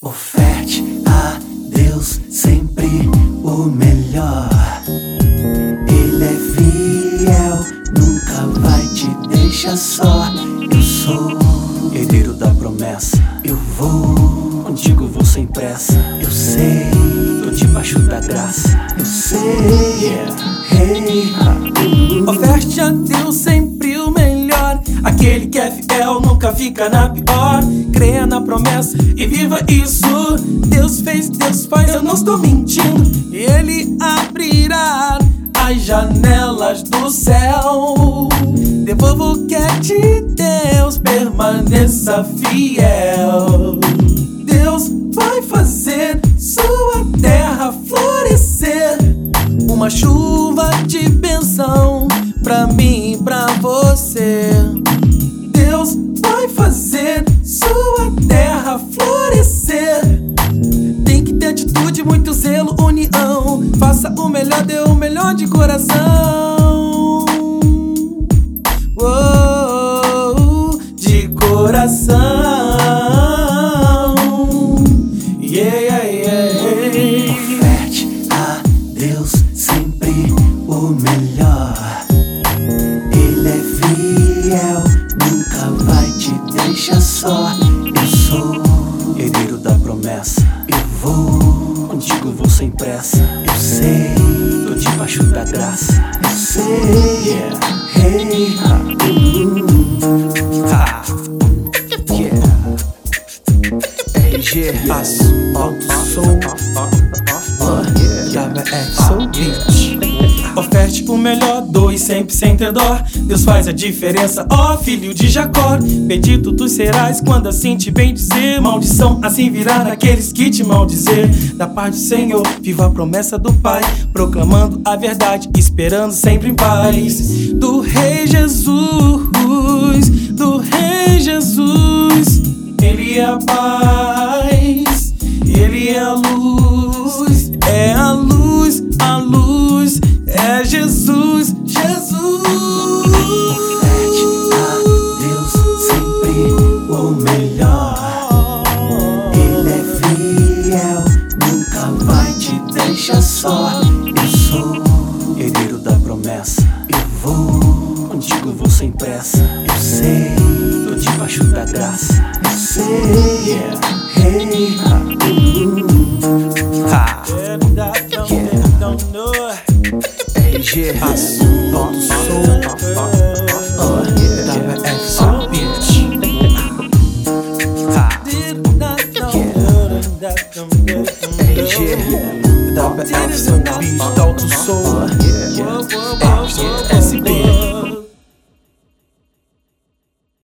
Oferte a Deus sempre o melhor. Ele é fiel, nunca vai te deixar só. Eu sou herdeiro da promessa. Eu vou, contigo vou sem pressa. Eu sei, tô debaixo da graça. Eu sei, yeah, hey, ha. Oferte a Deus sempre o melhor. Aquele que é nunca fica na pior. Creia na promessa e viva isso. Deus fez, Deus faz, eu não estou mentindo. Ele abrirá as janelas do céu. Devolva o que é de Deus, permaneça fiel. Deus vai fazer sua melhor, dê o melhor de coração. Uou, de coração. Yeah, yeah, yeah. Oferte a Deus sempre o melhor. Ele é fiel, nunca vai te deixar só. Eu sou herdeiro da promessa. Eu vou, contigo vou sem pressa. Eu sei, tô debaixo da graça. Sei, yeah, hey, ha, Oferte o melhor, doe sempre sem ter dó. Deus faz a diferença, ó filho de Jacó. Bendito tu serás quando assim te bem dizer. Maldição assim virá naqueles que te maldizer. Da paz do Senhor, viva a promessa do Pai. Proclamando a verdade, esperando sempre em paz. Do Rei Jesus, do Rei Jesus Ele é a paz, pressa. Eu sei, tô debaixo da graça. Eu sei, yeah, hey, ha, ha, RG, ponto som, oh, yeah, WF, sou beat. Ha, RG, WF, sou beat,